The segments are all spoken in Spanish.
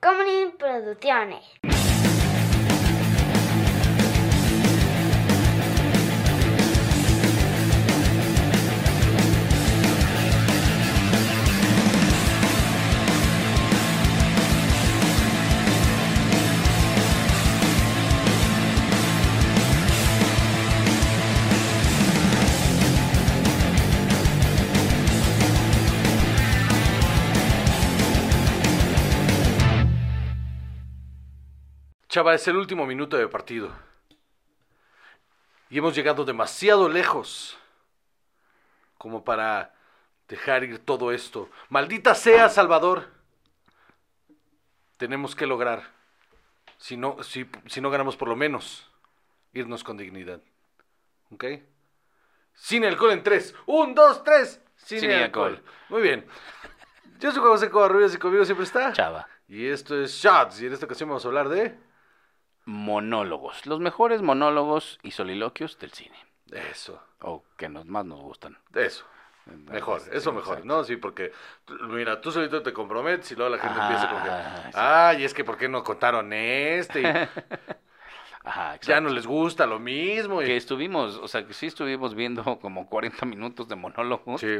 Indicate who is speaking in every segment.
Speaker 1: Comedy Producciones.
Speaker 2: Chava, es el último minuto de partido. Y hemos llegado demasiado lejos como para dejar ir todo esto. Maldita sea, Salvador. Tenemos que lograr, si no, si, si no ganamos por lo menos, irnos con dignidad. ¿Ok? Sin alcohol en tres. Un, dos, tres. Sin,
Speaker 3: Sin
Speaker 2: alcohol.
Speaker 3: alcohol.
Speaker 2: Muy bien. Yo soy José Covarrubias y conmigo siempre está.
Speaker 3: Chava.
Speaker 2: Y esto es Shots. Y en esta ocasión vamos a hablar de...
Speaker 3: Monólogos. Los mejores monólogos y soliloquios del cine.
Speaker 2: Eso.
Speaker 3: O que nos, más nos gustan.
Speaker 2: Eso. Mejor,
Speaker 3: Sí,
Speaker 2: eso mejor,
Speaker 3: exacto.
Speaker 2: ¿no? Sí, porque, mira, tú solito te comprometes y luego la gente
Speaker 3: Ajá,
Speaker 2: empieza con que,
Speaker 3: sí.
Speaker 2: ay, es que ¿por qué no contaron este? Y
Speaker 3: Ajá, exacto.
Speaker 2: ya no les gusta lo mismo.
Speaker 3: Que estuvimos, o sea, que sí estuvimos viendo como 40 minutos de monólogos.
Speaker 2: Sí,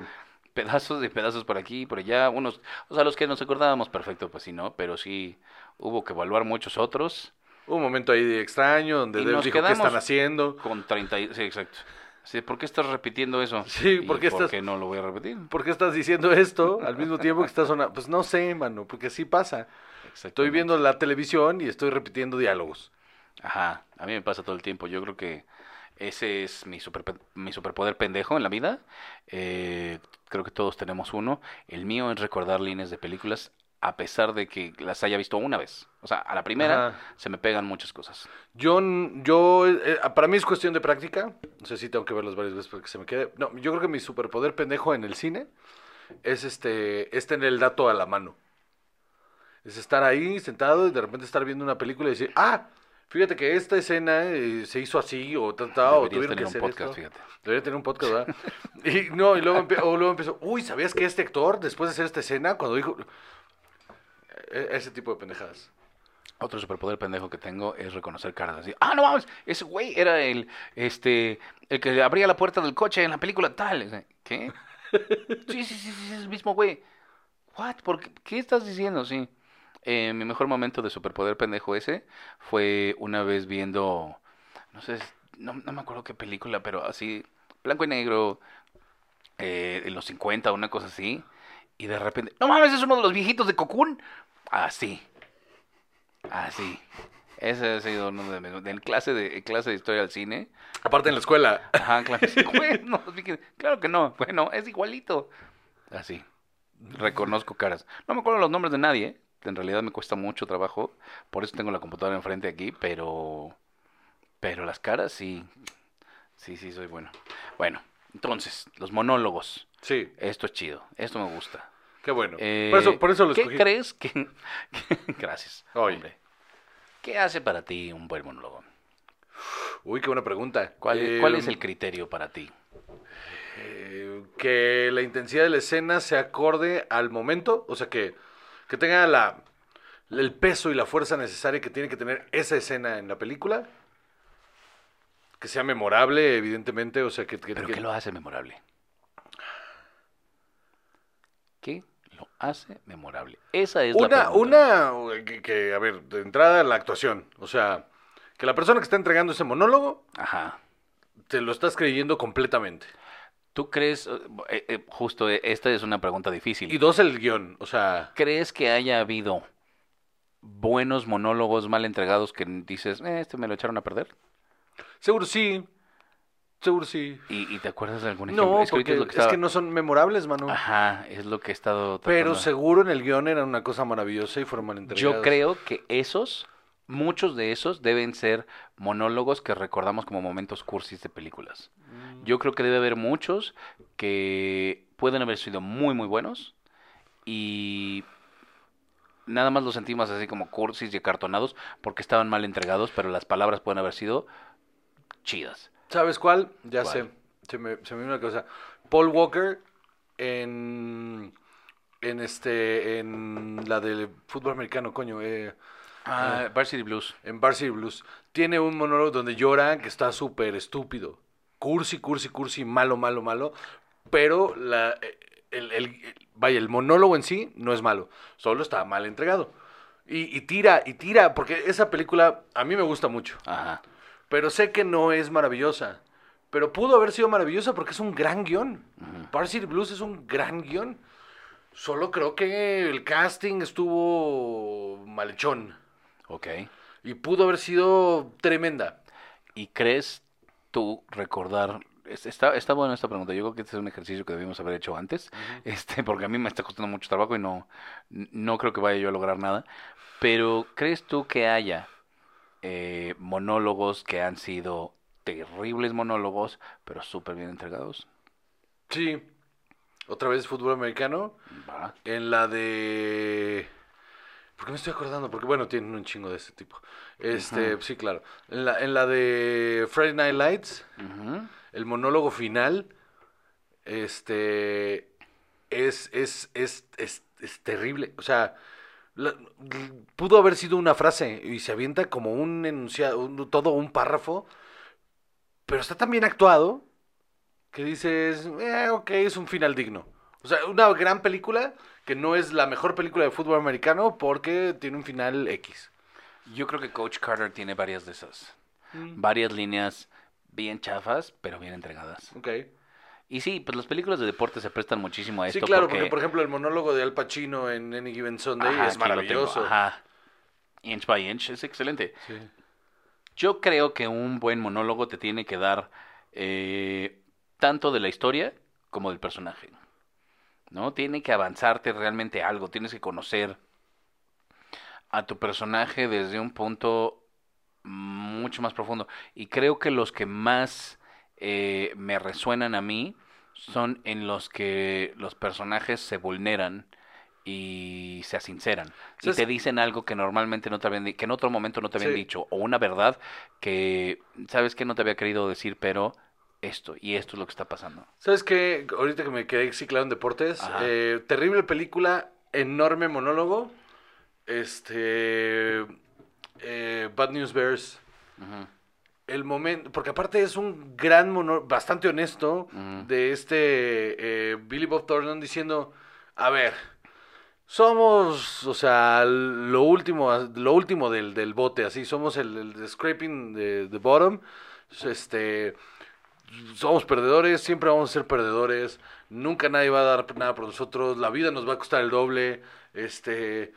Speaker 3: Pedazos de pedazos por aquí y por allá. Unos, o sea, los que nos acordábamos perfecto, pues sí, ¿no? Pero sí hubo que evaluar muchos otros.
Speaker 2: Un momento ahí extraño donde Deus dijo, ¿qué están haciendo?
Speaker 3: Con 30, y- sí, exacto. Sí, ¿Por qué estás repitiendo eso?
Speaker 2: Sí,
Speaker 3: ¿Y
Speaker 2: ¿por qué estás-
Speaker 3: no lo voy a repetir?
Speaker 2: ¿Por qué estás diciendo esto al mismo tiempo que estás sonando? Pues no sé, mano, porque así pasa. Estoy viendo la televisión y estoy repitiendo diálogos.
Speaker 3: Ajá, a mí me pasa todo el tiempo. Yo creo que ese es mi, super, mi superpoder pendejo en la vida. Eh, creo que todos tenemos uno. El mío es recordar líneas de películas a pesar de que las haya visto una vez. O sea, a la primera
Speaker 2: Ajá.
Speaker 3: se me pegan muchas cosas.
Speaker 2: Yo, yo, eh, para mí es cuestión de práctica. No sé si tengo que verlos varias veces para que se me quede. No, yo creo que mi superpoder pendejo en el cine es este, es tener el dato a la mano. Es estar ahí sentado y de repente estar viendo una película y decir, ah, fíjate que esta escena eh, se hizo así o ta, ta, o tuvieron que
Speaker 3: tener un
Speaker 2: hacer
Speaker 3: podcast,
Speaker 2: esto.
Speaker 3: fíjate.
Speaker 2: Debería tener un podcast, ¿verdad? y no, y luego, o luego empezó, uy, ¿sabías que este actor, después de hacer esta escena, cuando dijo... E- Ese tipo de pendejadas.
Speaker 3: Otro superpoder pendejo que tengo es reconocer caras así. Ah, no mames, ese güey era el, este, el que abría la puerta del coche en la película tal. ¿Qué? Sí, sí, sí, sí, es el mismo güey. What? ¿Por qué, ¿Qué estás diciendo? Sí. Eh, mi mejor momento de superpoder pendejo ese fue una vez viendo, no sé, no, no me acuerdo qué película, pero así, blanco y negro, eh, en los 50, una cosa así. Y de repente, no mames, es uno de los viejitos de Cocoon. Así. Así. Ese ha sido uno de mis. En clase de, clase de historia del cine.
Speaker 2: Aparte en la escuela.
Speaker 3: Ajá, claro. sí, güey, no, dije, claro que no. Bueno, es igualito. Así. Reconozco caras. No me acuerdo los nombres de nadie. ¿eh? En realidad me cuesta mucho trabajo. Por eso tengo la computadora enfrente aquí. Pero. Pero las caras sí. Sí, sí, soy bueno. Bueno, entonces, los monólogos.
Speaker 2: Sí,
Speaker 3: Esto es chido. Esto me gusta.
Speaker 2: qué bueno.
Speaker 3: Eh,
Speaker 2: por, eso, por eso lo
Speaker 3: ¿Qué
Speaker 2: escogí.
Speaker 3: crees que... Gracias.
Speaker 2: Oye.
Speaker 3: hombre. ¿Qué hace para ti un buen monólogo?
Speaker 2: Uy, qué buena pregunta.
Speaker 3: ¿Cuál,
Speaker 2: Eh,
Speaker 3: cuál es el criterio para ti?
Speaker 2: eh, que la intensidad de la escena se acorde al momento, o sea, que, que tenga la, el peso y la fuerza necesaria que tiene que tener esa escena en la película. Que sea memorable, evidentemente, o sea, que... que-
Speaker 3: ¿Pero
Speaker 2: que-
Speaker 3: qué lo hace memorable? ¿Qué lo hace memorable? Esa es la
Speaker 2: Una,
Speaker 3: pregunta.
Speaker 2: una, que, que, a ver, de entrada la actuación, o sea, que la persona que está entregando ese monólogo
Speaker 3: Ajá.
Speaker 2: te lo estás creyendo completamente.
Speaker 3: ¿Tú crees, eh, eh, eh, justo esta es una pregunta difícil,
Speaker 2: Y dos, el guion, o sea...
Speaker 3: ¿crees que haya habido buenos monólogos mal entregados que dices, eh, este me lo echaron a perder?
Speaker 2: Seguro sí. Seguro sí.
Speaker 3: ¿Y, y te acuerdas de algún ejemplo?
Speaker 2: No,
Speaker 3: Es que
Speaker 2: porque
Speaker 3: es lo que estaba-
Speaker 2: que no son memorables, mano.
Speaker 3: Ajá, es lo que he estado
Speaker 2: Pero seguro en el guion era una cosa maravillosa y fueron mal entregados.
Speaker 3: Yo creo que esos, muchos de esos deben ser monólogos que recordamos como momentos cursis de películas.
Speaker 2: Mm.
Speaker 3: Yo creo que debe haber muchos que pueden haber sido muy, muy buenos y nada más los sentimos así como cursis y acartonados porque estaban mal entregados, pero las palabras pueden haber sido chidas.
Speaker 2: ¿Sabes cuál? Ya
Speaker 3: ¿Cuál?
Speaker 2: sé. Se me, se me vino una cosa. Paul Walker en en este, en la del fútbol americano, coño, eh,
Speaker 3: Ah, Varsity Blues.
Speaker 2: en Varsity Blues, tiene un monólogo donde llora que está súper estúpido. Cursi, cursi, cursi, malo, malo, malo. Pero la, el, el- el- vaya, el monólogo en sí no es malo. Solo está mal entregado. Y, y tira, y tira, porque esa película a mí me gusta mucho.
Speaker 3: Ajá.
Speaker 2: Pero sé que no es maravillosa. Pero pudo haber sido maravillosa porque es un gran guion. Varsity Blues es un gran guion. Solo creo que el casting estuvo malhechón.
Speaker 3: Ok.
Speaker 2: Y pudo haber sido tremenda.
Speaker 3: ¿Y crees tú recordar? es- Está, está buena esta pregunta. Yo creo que este es un ejercicio que debimos haber hecho antes, este, porque a mí me está costando mucho trabajo y no, no creo que vaya yo a lograr nada. Pero ¿crees tú que haya eh, monólogos que han sido terribles monólogos, pero súper bien entregados?
Speaker 2: Sí. Otra vez fútbol americano.
Speaker 3: Va.
Speaker 2: En la de... ¿Por qué me estoy acordando? Porque bueno, tienen un chingo de ese tipo. Este, sí, claro. En la, en la de Friday Night Lights, el monólogo final, este, es, es, es, es, es terrible. O sea, la- pudo haber sido una frase y se avienta como un enunciado, un- todo un párrafo, pero está tan bien actuado que dices, eh, ok, es un final digno. O sea, una gran película que no es la mejor película de fútbol americano porque tiene un final X.
Speaker 3: Yo creo que Coach Carter tiene varias de esas.
Speaker 2: Mm.
Speaker 3: Varias líneas bien chafas, pero bien entregadas.
Speaker 2: Ok.
Speaker 3: Y sí, pues las películas de deporte se prestan muchísimo a
Speaker 2: Sí,
Speaker 3: esto.
Speaker 2: claro, porque... por ejemplo el monólogo de Al Pacino en Any Given Sunday
Speaker 3: Ajá,
Speaker 2: es maravilloso.
Speaker 3: Ajá. Inch by inch, es excelente.
Speaker 2: Sí.
Speaker 3: Yo creo que un buen monólogo te tiene que dar eh, tanto de la historia como del personaje. ¿No? Tiene que avanzarte realmente algo, tienes que conocer a tu personaje desde un punto mucho más profundo. Y creo que los que más eh, me resuenan a mí son en los que los personajes se vulneran y se asinceran y te dicen algo que normalmente no te habían que en otro momento no te habían
Speaker 2: Sí.
Speaker 3: dicho o una verdad que sabes que no te había querido decir pero esto y esto es lo que está pasando
Speaker 2: ¿Sabes qué? Ahorita que me quedé ciclado en deportes,
Speaker 3: Ajá.
Speaker 2: eh, terrible película, enorme monólogo. Este. eh, Bad News Bears.
Speaker 3: Ujú.
Speaker 2: El momento. Porque aparte es un gran monólogo, bastante honesto, de este. eh, Billy Bob Thornton diciendo: A ver. Somos, o sea, lo último, lo último del, del bote, así, somos el, scraping de, the bottom, este, somos perdedores, siempre vamos a ser perdedores, nunca nadie va a dar nada por nosotros, la vida nos va a costar el doble, este,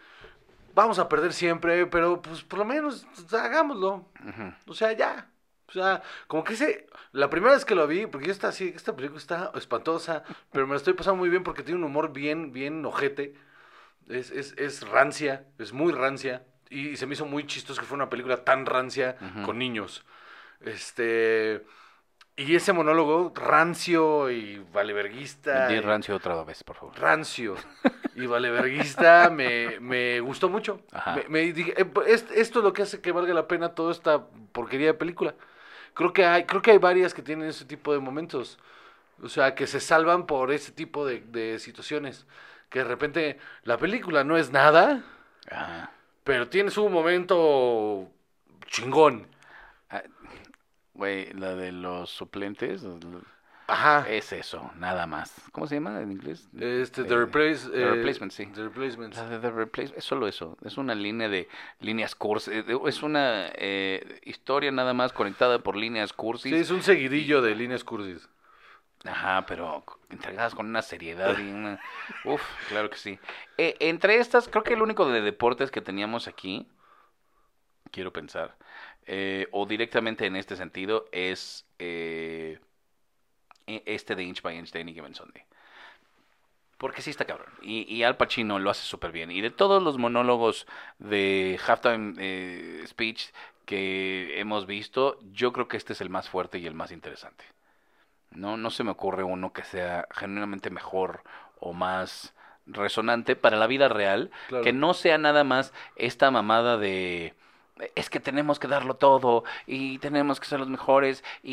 Speaker 2: vamos a perder siempre, pero pues por lo menos hagámoslo,
Speaker 3: Ujú.
Speaker 2: o sea, ya. O sea, como que ese, la primera vez que lo vi, porque yo estaba así, esta película está espantosa, pero me la estoy pasando muy bien porque tiene un humor bien, bien ojete. Es, es, es rancia, es muy rancia. Y, se me hizo muy chistoso que fue una película tan rancia con niños. Este. Y ese monólogo rancio y valeverguista.
Speaker 3: Di rancio otra vez por favor
Speaker 2: rancio y valeverguista me, me gustó mucho.
Speaker 3: Ajá.
Speaker 2: Me, me dije, eh, es- esto es lo que hace que valga la pena toda esta porquería de película. Creo que hay, creo que hay varias que tienen ese tipo de momentos. O sea, que se salvan por ese tipo de, de situaciones. Que de repente la película no es nada,
Speaker 3: Ajá.
Speaker 2: pero tiene su momento chingón.
Speaker 3: Ah, Güey, la de los suplentes
Speaker 2: Ajá.
Speaker 3: es eso, nada más. ¿Cómo se llama en inglés?
Speaker 2: Este, The,
Speaker 3: Eh,
Speaker 2: Replace,
Speaker 3: The
Speaker 2: eh,
Speaker 3: Replacement, sí.
Speaker 2: The Replacements.
Speaker 3: La de The Replace- es solo eso, es una línea de líneas cursi, eh, es una eh, historia nada más conectada por líneas cursis.
Speaker 2: Sí, es un seguidillo de líneas cursis.
Speaker 3: Ajá, pero entregadas con una seriedad y una... Uf, claro que sí. Eh, entre estas, creo que el único de deportes que teníamos aquí, quiero pensar, eh, o directamente en este sentido, es eh, este de Inch by Inch de Any Given Sunday. Porque sí está cabrón. Y, y Al Pacino lo hace súper bien. Y de todos los monólogos de Halftime eh, Speech que hemos visto, yo creo que este es el más fuerte y el más interesante. No, no se me ocurre uno que sea genuinamente mejor o más resonante para la vida real,
Speaker 2: Claro.
Speaker 3: que no sea nada más esta mamada de es que tenemos que darlo todo y tenemos que ser los mejores y,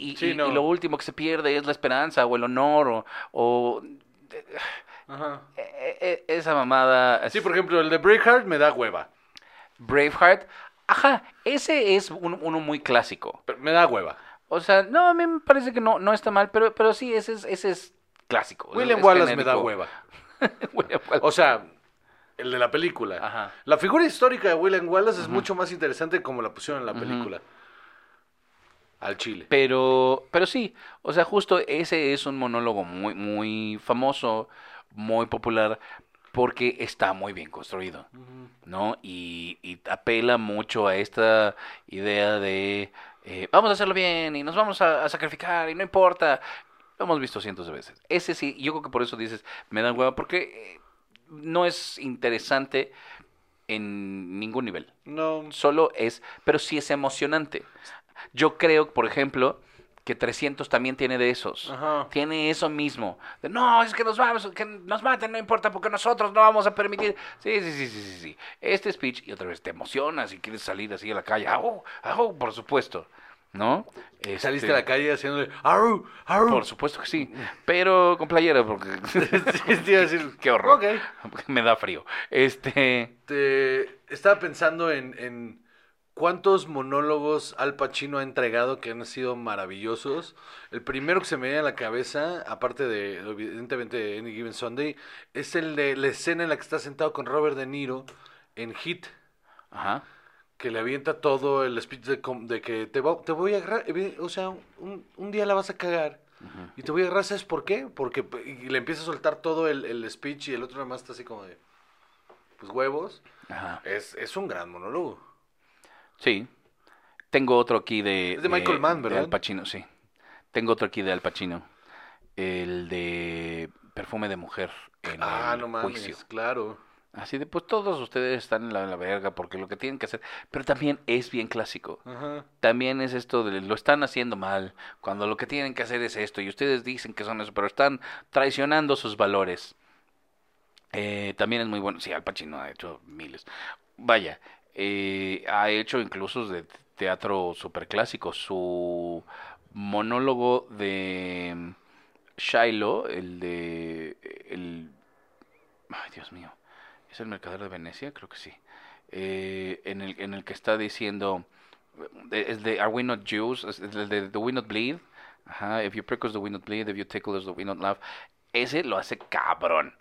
Speaker 3: y- y-
Speaker 2: Sí,
Speaker 3: y-
Speaker 2: no.
Speaker 3: y lo último que se pierde es la esperanza o el honor o, o-
Speaker 2: Ajá.
Speaker 3: E- e- esa mamada.
Speaker 2: Sí, por ejemplo, el de Braveheart me da hueva.
Speaker 3: Braveheart. Ajá, ese es un- uno muy clásico.
Speaker 2: Pero Me da hueva.
Speaker 3: O sea, no, a mí me parece que no, no está mal, pero, pero sí, ese es, ese es clásico.
Speaker 2: William
Speaker 3: es
Speaker 2: Wallace me da hueva.
Speaker 3: William Wallace.
Speaker 2: O sea, el de la película.
Speaker 3: Ajá.
Speaker 2: La figura histórica de William Wallace es mucho más interesante como la pusieron en la película. Al chile.
Speaker 3: Pero, pero sí, o sea, justo ese es un monólogo muy, muy famoso, muy popular, porque está muy bien construido, ¿no? Y, y apela mucho a esta idea de eh, vamos a hacerlo bien y nos vamos a, a sacrificar y no importa. Lo hemos visto cientos de veces. Ese sí, yo creo que por eso dices, me da hueva, porque eh, no es interesante en ningún nivel
Speaker 2: No.
Speaker 3: solo es, pero sí es emocionante. Yo creo, por ejemplo, que 300 también tiene de esos.
Speaker 2: Ajá.
Speaker 3: Tiene eso mismo. De, no, es que nos vamos, que nos maten, no importa, porque nosotros no vamos a permitir. Sí, sí, sí, sí, sí, sí. Este speech, y otra vez te emocionas y quieres salir así a la calle. ¡Au! ¡Au! Por supuesto. ¿No?
Speaker 2: Saliste
Speaker 3: Este,
Speaker 2: a la calle haciéndole ¡Aru! ¡Aru!
Speaker 3: Por supuesto que sí. Pero con playera, porque. Qué horror. Me da frío. Este.
Speaker 2: Te- estaba pensando en, en cuántos monólogos Al Pacino ha entregado que han sido maravillosos. El primero que se me viene a la cabeza, aparte de, evidentemente, Any Given Sunday, es el de la escena en la que está sentado con Robert De Niro en Hit.
Speaker 3: Ajá.
Speaker 2: Que le avienta todo el speech de, de que te, va- te voy a agarrar, evi- o sea, un, un día la vas a cagar. Y te voy a agarrar, ¿sabes por qué? Porque y le empieza a soltar todo el, el speech y el otro nada más está así como de, pues huevos.
Speaker 3: Ajá.
Speaker 2: Es, es un gran monólogo.
Speaker 3: Sí. Tengo otro aquí de...
Speaker 2: Es de Michael Mann, ¿verdad?
Speaker 3: De Al Pacino, sí. Tengo otro aquí de Al Pacino. El de Perfume de Mujer en
Speaker 2: ah,
Speaker 3: el
Speaker 2: no mames,
Speaker 3: juicio.
Speaker 2: claro.
Speaker 3: Así de, pues todos ustedes están en la, en la verga porque lo que tienen que hacer... Pero también es bien clásico.
Speaker 2: Ajá.
Speaker 3: También es esto de lo están haciendo mal, cuando lo que tienen que hacer es esto, y ustedes dicen que son eso, pero están traicionando sus valores. Eh, también es muy bueno, sí, Al Pacino ha hecho miles. Vaya, eh, ha hecho incluso de teatro superclásico. Su monólogo de mm, Shiloh, el de... El, ay, Dios mío. ¿Es el mercader de Venecia? Creo que sí. Eh, en, el, en el que está diciendo... eh, Es de Are we not Jews? Es el de Do we not bleed? Ajá. If you prick us, do we not bleed? If you tickle us, do we not laugh? Ese lo hace cabrón.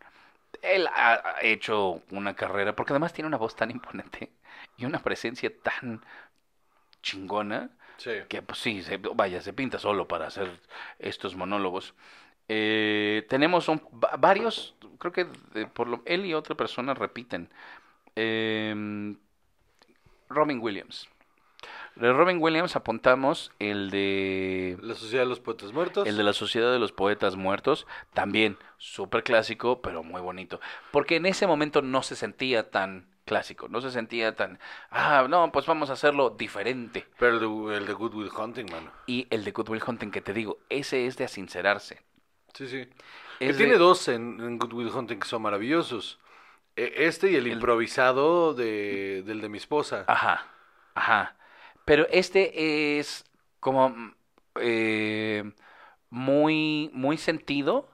Speaker 3: Él ha hecho una carrera, porque además tiene una voz tan imponente y una presencia tan chingona
Speaker 2: Sí.
Speaker 3: que pues sí, se- vaya, se pinta solo para hacer estos monólogos. Eh, tenemos un- va- varios, creo que de- por lo, él y otra persona repiten. Em, Robin Williams. De Robin Williams apuntamos el de
Speaker 2: La Sociedad de los Poetas Muertos.
Speaker 3: el de la Sociedad de los Poetas Muertos, también súper clásico, pero muy bonito. Porque en ese momento no se sentía tan clásico, no se sentía tan, ah, no, pues vamos a hacerlo diferente.
Speaker 2: Pero el de, el de Good Will Hunting, mano.
Speaker 3: Y el de Good Will Hunting que te digo, ese es de sincerarse.
Speaker 2: Sí, sí. Que tiene
Speaker 3: de-
Speaker 2: dos en, en Good Will Hunting que son maravillosos. E- Este y el,
Speaker 3: El-
Speaker 2: improvisado de, del de mi esposa.
Speaker 3: Ajá, ajá. Pero este es como mm, eh, muy, muy sentido.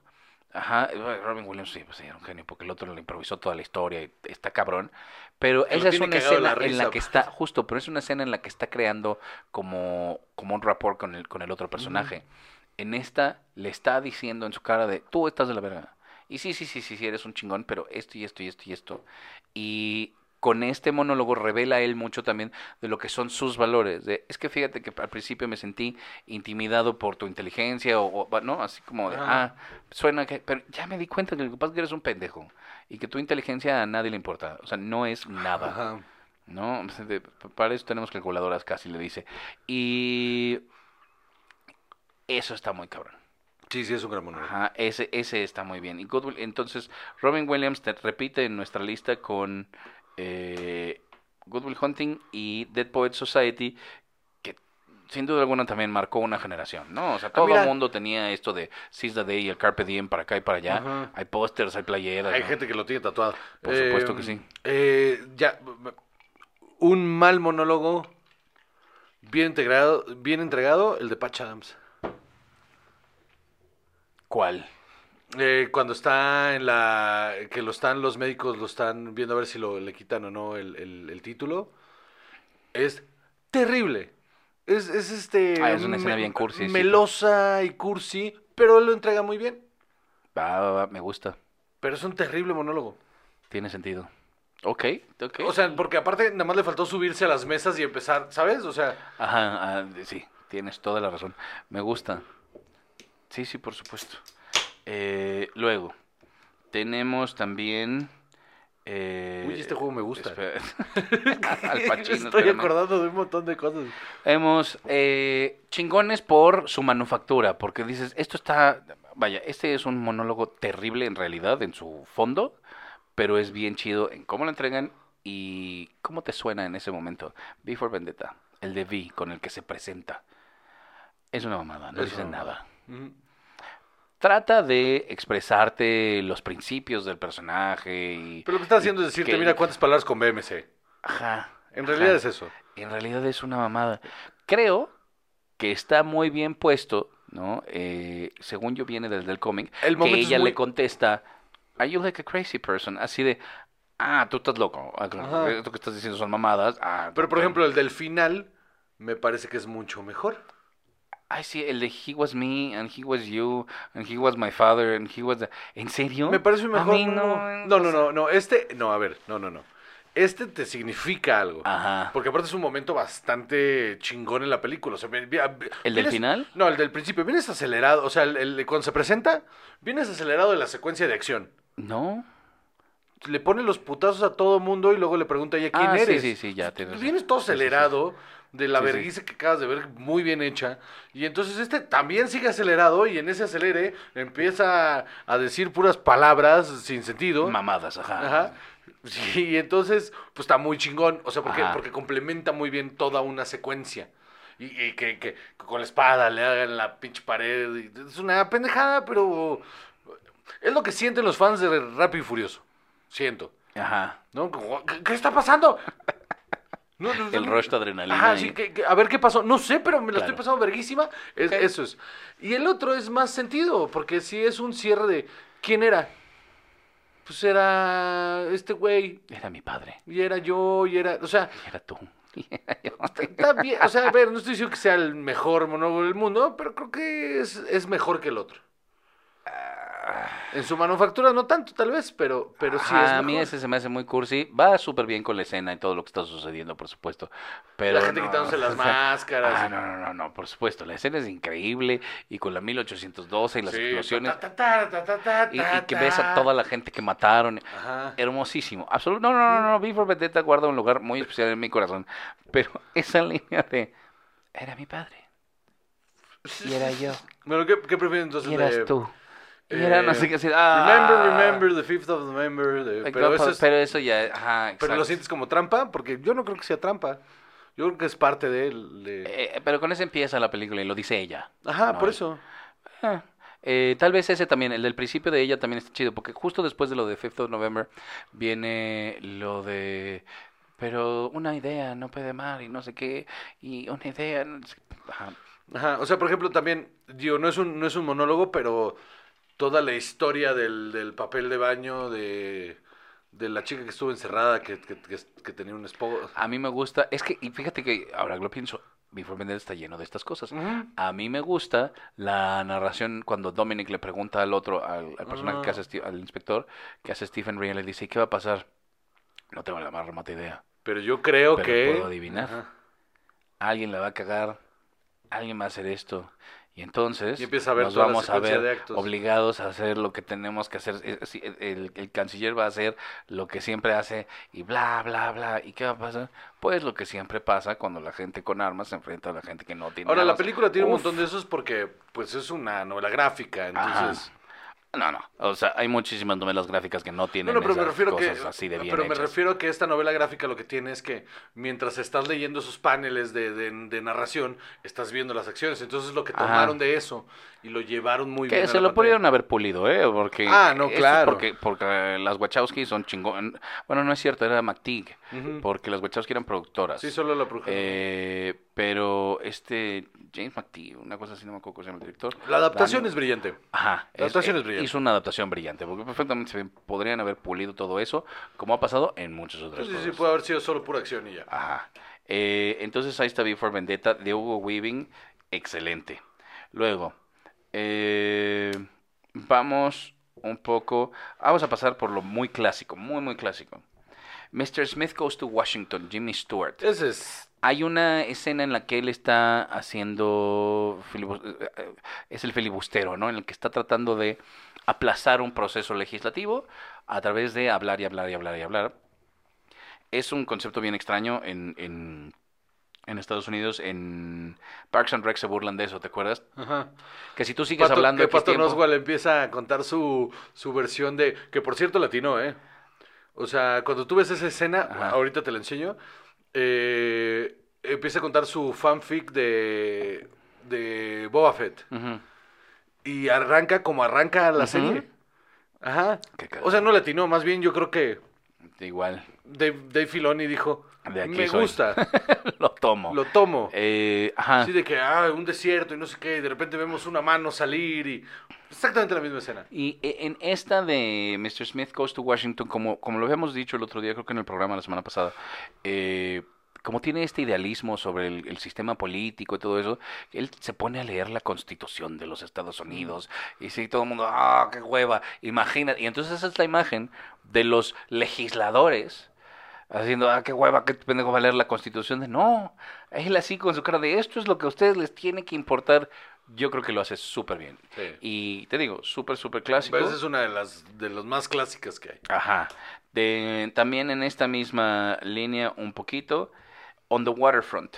Speaker 3: Ajá, eh, Robin Williams sí, pues era un genio, porque el otro le improvisó toda la historia y está cabrón. Pero esa es una escena
Speaker 2: la
Speaker 3: en la que está, justo, pero es una escena en la que está creando como, como un rapport con el, con el otro personaje. En esta le está diciendo en su cara de, tú estás de la verga. Y sí, sí, sí, sí, sí, eres un chingón, pero esto y esto y esto y esto. Y con este monólogo revela él mucho también de lo que son sus valores. De, es que fíjate que al principio me sentí intimidado por tu inteligencia o, o- ¿no? Así como de,
Speaker 2: Ajá.
Speaker 3: ah, suena que, pero ya me di cuenta que lo que pasa es que eres un pendejo y que tu inteligencia a nadie le importa. O sea, no es nada.
Speaker 2: Ajá.
Speaker 3: ¿no? Para eso tenemos calculadoras casi, le dice. Y eso está muy cabrón.
Speaker 2: Sí, sí, es un gran monólogo.
Speaker 3: Ajá, ese, ese está muy bien. Y Good Will- entonces, Robin Williams te repite en nuestra lista con eh, Good Will Hunting y Dead Poet Society, que sin duda alguna también marcó una generación, ¿no? O sea, todo
Speaker 2: Ah, mira.
Speaker 3: el mundo tenía esto de the Day y el Carpe Diem para acá y para allá. Hay pósters, hay playeras.
Speaker 2: Hay
Speaker 3: ¿no?
Speaker 2: gente que lo tiene tatuado.
Speaker 3: Por supuesto que sí.
Speaker 2: eh, ya, un mal monólogo bien integrado, bien entregado, el de Patch Adams.
Speaker 3: ¿Cuál?
Speaker 2: Eh, cuando está en la. que lo están los médicos, lo están viendo a ver si lo, le quitan o no el, el- el título. Es terrible. Es, es este.
Speaker 3: Ah, es una escena bien cursi, sí.
Speaker 2: Melosa y cursi, pero él lo entrega muy bien.
Speaker 3: Va, va, va, me gusta.
Speaker 2: Pero es un terrible monólogo.
Speaker 3: Tiene sentido. Ok, ok.
Speaker 2: O sea, porque aparte nada más le faltó subirse a las mesas y empezar, ¿sabes? O sea,
Speaker 3: Ajá, ah, sí, tienes toda la razón. Me gusta. Sí, sí, por supuesto. Eh, luego, tenemos también... eh,
Speaker 2: Uy, este juego me gusta.
Speaker 3: Al Pacino,
Speaker 2: estoy
Speaker 3: espérame.
Speaker 2: acordando de un montón de cosas.
Speaker 3: Hemos eh, chingones por su manufactura, porque dices, esto está, vaya, este es un monólogo terrible en realidad, en su fondo, pero es bien chido en cómo lo entregan y cómo te suena en ese momento. V for Vendetta, el de V con el que se presenta. Es una mamada, no
Speaker 2: Es
Speaker 3: dice
Speaker 2: una
Speaker 3: nada.
Speaker 2: Ujú.
Speaker 3: Trata de expresarte los principios del personaje y...
Speaker 2: Pero lo que está haciendo es decirte,
Speaker 3: que-
Speaker 2: mira cuántas palabras con BMC.
Speaker 3: Ajá.
Speaker 2: En
Speaker 3: ajá.
Speaker 2: realidad es eso.
Speaker 3: En realidad es una mamada. Creo que está muy bien puesto, ¿no? Eh, según yo viene desde el cómic,
Speaker 2: El
Speaker 3: que ella
Speaker 2: muy-
Speaker 3: le contesta, ¿Are you like a crazy person? Así de, ah, tú estás loco. Ah,
Speaker 2: Ajá.
Speaker 3: Esto que estás diciendo son mamadas. Ah,
Speaker 2: Pero por ejemplo, el del final me parece que es mucho mejor.
Speaker 3: Ay, sí, el de He was me, and he was you, and he was my father, and he was... the-". ¿En serio?
Speaker 2: Me parece
Speaker 3: A
Speaker 2: mejor.
Speaker 3: mí
Speaker 2: no, no, no, no, no, Este, no, a ver, no, no, no. Este te significa algo.
Speaker 3: Ajá.
Speaker 2: Porque aparte es un momento bastante chingón en la película. O sea, vi- vi-
Speaker 3: ¿El del final?
Speaker 2: No, el del principio. Vienes acelerado. O sea, el, el- cuando se presenta, vienes acelerado de la secuencia de acción.
Speaker 3: ¿No?
Speaker 2: Le pone los putazos a todo mundo y luego le pregunta a ella quién
Speaker 3: Ah, sí,
Speaker 2: eres.
Speaker 3: sí, sí, ya tienes razón.
Speaker 2: Vienes todo
Speaker 3: Sí, sí, sí.
Speaker 2: De la
Speaker 3: Sí,
Speaker 2: que acabas de ver muy bien hecha. Y entonces este también sigue acelerado y en ese acelere empieza a decir puras palabras sin sentido.
Speaker 3: Mamadas, ajá.
Speaker 2: Ajá. Sí, y entonces, pues está muy chingón. O sea, porque,
Speaker 3: Ajá.
Speaker 2: porque complementa muy bien toda una secuencia. Y, y que, que con la espada le hagan la pinche pared. Es una pendejada, pero es lo que sienten los fans de Rápido y Furioso. Siento.
Speaker 3: Ajá.
Speaker 2: ¿No? ¿Qué, qué está pasando? No, no,
Speaker 3: El rush de adrenalina. Y-
Speaker 2: sí, que- que- a ver qué pasó. No sé, pero me la
Speaker 3: Claro.
Speaker 2: estoy pasando verguísima. Es-. Eso es. Y el otro es más sentido, porque si es un cierre de ¿quién era? Pues era este güey,
Speaker 3: Era mi padre.
Speaker 2: y era yo, y era. O sea,
Speaker 3: Y era tú. Y era yo.
Speaker 2: está bien. O sea, a ver, no estoy diciendo que sea el mejor monólogo del mundo, pero creo que es, es mejor que el otro. En su manufactura no tanto, tal vez, pero, pero sí es
Speaker 3: a mí ese se me hace muy cursi. Va súper bien con la escena y todo lo que está sucediendo, por supuesto. Pero
Speaker 2: La gente
Speaker 3: no,
Speaker 2: quitándose las
Speaker 3: o sea,
Speaker 2: máscaras.
Speaker 3: Ah, no, no, no, no, por supuesto. La escena es increíble y con la 1812 y las
Speaker 2: Sí,
Speaker 3: explosiones.
Speaker 2: ta, ta, ta, ta, ta,
Speaker 3: Y, y que ves a toda la gente que mataron.
Speaker 2: Ajá.
Speaker 3: Hermosísimo. Absoluto. No, no, no, no. V for Vendetta guarda un lugar muy especial en mi corazón. Pero esa línea de. Era mi padre. Y era yo.
Speaker 2: Bueno, ¿qué, qué prefieren entonces?
Speaker 3: Y eras
Speaker 2: de-
Speaker 3: tú. Y era no
Speaker 2: eh,
Speaker 3: sé qué decir. Ah,
Speaker 2: Remember, remember, the 5th of November. de- pero, eso es-
Speaker 3: pero eso ya. Ajá,
Speaker 2: pero lo sientes como trampa, porque yo no creo que sea trampa. Yo creo que es parte de él. de-
Speaker 3: Eh, pero con ese empieza la película y lo dice ella.
Speaker 2: Ajá,
Speaker 3: no
Speaker 2: por eso.
Speaker 3: Eh, tal vez ese también, el del principio de ella también está chido, porque justo después de lo de 5th of November viene lo de, pero una idea no puede mal y no sé qué, y una idea... no sé- ajá.
Speaker 2: Ajá, o sea, por ejemplo, también, digo, no es un, no es un monólogo, pero toda la historia del, del papel de baño de, de la chica que estuvo encerrada, que, que, que, que tenía un esposo.
Speaker 3: A mí me gusta, es que, y fíjate que ahora que lo pienso, Before Vendetta está lleno de estas cosas. A mí me gusta la narración cuando Dominic le pregunta al otro, al, al personaje que hace, al inspector, que hace Stephen Ray, le dice, ¿y qué va a pasar? No tengo la más remota idea.
Speaker 2: Pero yo creo
Speaker 3: Pero
Speaker 2: que...
Speaker 3: puedo adivinar. Alguien la va a cagar, alguien va a hacer esto. Y entonces
Speaker 2: Y empieza a ver
Speaker 3: nos vamos a ver obligados a hacer lo que tenemos que hacer. Eh, sí, El, el- el canciller va a hacer lo que siempre hace y bla, bla, bla. ¿Y qué va a pasar? Pues lo que siempre pasa cuando la gente con armas se enfrenta a la gente que no tiene
Speaker 2: Ahora, la película tiene un montón de esos porque, pues, es una novela gráfica, entonces...
Speaker 3: No, no. O sea, hay muchísimas novelas gráficas que no tienen
Speaker 2: No, no, pero me refiero que,
Speaker 3: cosas así de bien
Speaker 2: pero me refiero a que esta novela gráfica lo que tiene es que mientras estás leyendo esos paneles de, de, de narración, estás viendo las acciones. Entonces lo que
Speaker 3: Ajá.
Speaker 2: tomaron de eso y lo llevaron muy bien.
Speaker 3: Que
Speaker 2: a
Speaker 3: se
Speaker 2: la
Speaker 3: lo
Speaker 2: pantalla.
Speaker 3: pudieron haber pulido, ¿eh? Porque
Speaker 2: Ah, no, claro.
Speaker 3: Porque, porque las Wachowski son chingón. Bueno, no es cierto, era McTeague.
Speaker 2: Ujú.
Speaker 3: Porque las Wachowski eran productoras.
Speaker 2: Sí, solo la bruja.
Speaker 3: Eh, Pero este James McTee, una cosa así, no me acuerdo cómo se llama el director.
Speaker 2: La adaptación
Speaker 3: Dan-
Speaker 2: es brillante.
Speaker 3: Ajá.
Speaker 2: La adaptación es brillante.
Speaker 3: Hizo una adaptación brillante, porque perfectamente se podrían haber pulido todo eso, como ha pasado en muchas otras
Speaker 2: Sí, sí, sí, puede haber sido solo pura acción y ya.
Speaker 3: Ajá. Eh, entonces ahí está Before Vendetta de Hugo Weaving, excelente. Luego, eh, vamos un poco, vamos a pasar por lo muy clásico, muy, muy clásico. Mr. Smith Goes to Washington, Jimmy Stewart.
Speaker 2: Ese es.
Speaker 3: Hay una escena en la que él está haciendo, eh, eh, es el filibustero, ¿no? En el que está tratando de aplazar un proceso legislativo a través de hablar y hablar y hablar y hablar. Es un concepto bien extraño en, en, en Estados Unidos. En Parks and Rec se burlan de eso, ¿te acuerdas?
Speaker 2: Ajá.
Speaker 3: Que si tú sigues
Speaker 2: Pato-
Speaker 3: hablando
Speaker 2: que
Speaker 3: X
Speaker 2: Pato
Speaker 3: tiempo-
Speaker 2: Oswald empieza a contar su, su versión de. Que por cierto latino, ¿eh? O sea, cuando tú ves esa escena,
Speaker 3: Ajá.
Speaker 2: ahorita te la enseño. eh, empieza a contar su fanfic de. de Boba Fett. Y arranca como arranca la serie. Ajá. O sea, no latino, más bien yo creo que
Speaker 3: Igual,
Speaker 2: Dave, Dave Filoni dijo.
Speaker 3: De aquí
Speaker 2: Me
Speaker 3: soy".
Speaker 2: gusta,
Speaker 3: lo tomo.
Speaker 2: lo tomo.
Speaker 3: Eh, ajá.
Speaker 2: Así de que, ah, un desierto y no sé qué, y de repente vemos una mano salir y... Exactamente la misma escena.
Speaker 3: Y e- en esta de Mr. Smith Goes to Washington, como, como lo habíamos dicho el otro día, creo que en el programa la semana pasada, eh, como tiene este idealismo sobre el, el sistema político y todo eso, él se pone a leer la constitución de los Estados Unidos y sí, todo el mundo, ah, qué hueva, imagina. Y entonces esa es la imagen de los legisladores haciendo, ah, qué hueva, qué pendejo va a leer la constitución. De no, él así con su cara de esto es lo que a ustedes les tiene que importar. Yo creo que lo hace súper bien.
Speaker 2: Sí.
Speaker 3: Y te digo, súper, súper clásico.
Speaker 2: Pero esa es una de las de las más clásicas que hay.
Speaker 3: Ajá. De, también en esta misma línea un poquito, On the Waterfront.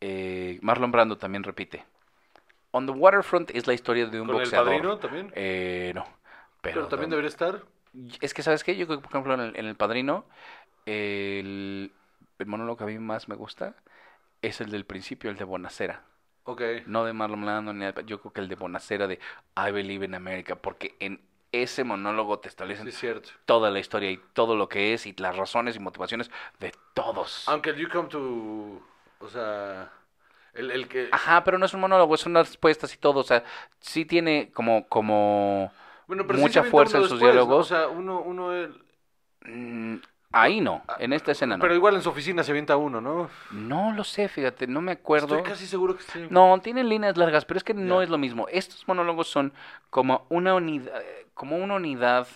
Speaker 3: Eh, Marlon Brando también repite. On the Waterfront es la historia de un
Speaker 2: ¿Con el
Speaker 3: boxeador.
Speaker 2: padrino también?
Speaker 3: Eh, no.
Speaker 2: Pero,
Speaker 3: Pero,
Speaker 2: también debería estar.
Speaker 3: Es que, ¿sabes qué? Yo creo que, por ejemplo, en el, en el Padrino, el, el monólogo que a mí más me gusta es el del principio, el de Bonacera.
Speaker 2: Ok.
Speaker 3: No de Marlon Brando, ni de- yo creo que el de Bonacera de I Believe in America, porque en ese monólogo te establecen
Speaker 2: Sí, es cierto.
Speaker 3: toda la historia y todo lo que es y las razones y motivaciones de todos.
Speaker 2: Aunque el You Come to... O sea... El, el que...
Speaker 3: Ajá, pero no es un monólogo, es unas respuestas y todo, o sea, sí tiene como como
Speaker 2: Bueno, pero sí
Speaker 3: mucha
Speaker 2: avienta
Speaker 3: fuerza en sus
Speaker 2: después, ¿no?
Speaker 3: diálogos.
Speaker 2: O sea, uno... uno el-
Speaker 3: mm, ahí no, en esta escena no.
Speaker 2: Pero igual en su oficina se avienta uno, ¿no?
Speaker 3: No lo sé, fíjate, no me acuerdo.
Speaker 2: Estoy casi seguro que sí.
Speaker 3: No, tienen líneas largas, pero es que no es lo mismo. Estos monólogos son como una unidad, como una unidad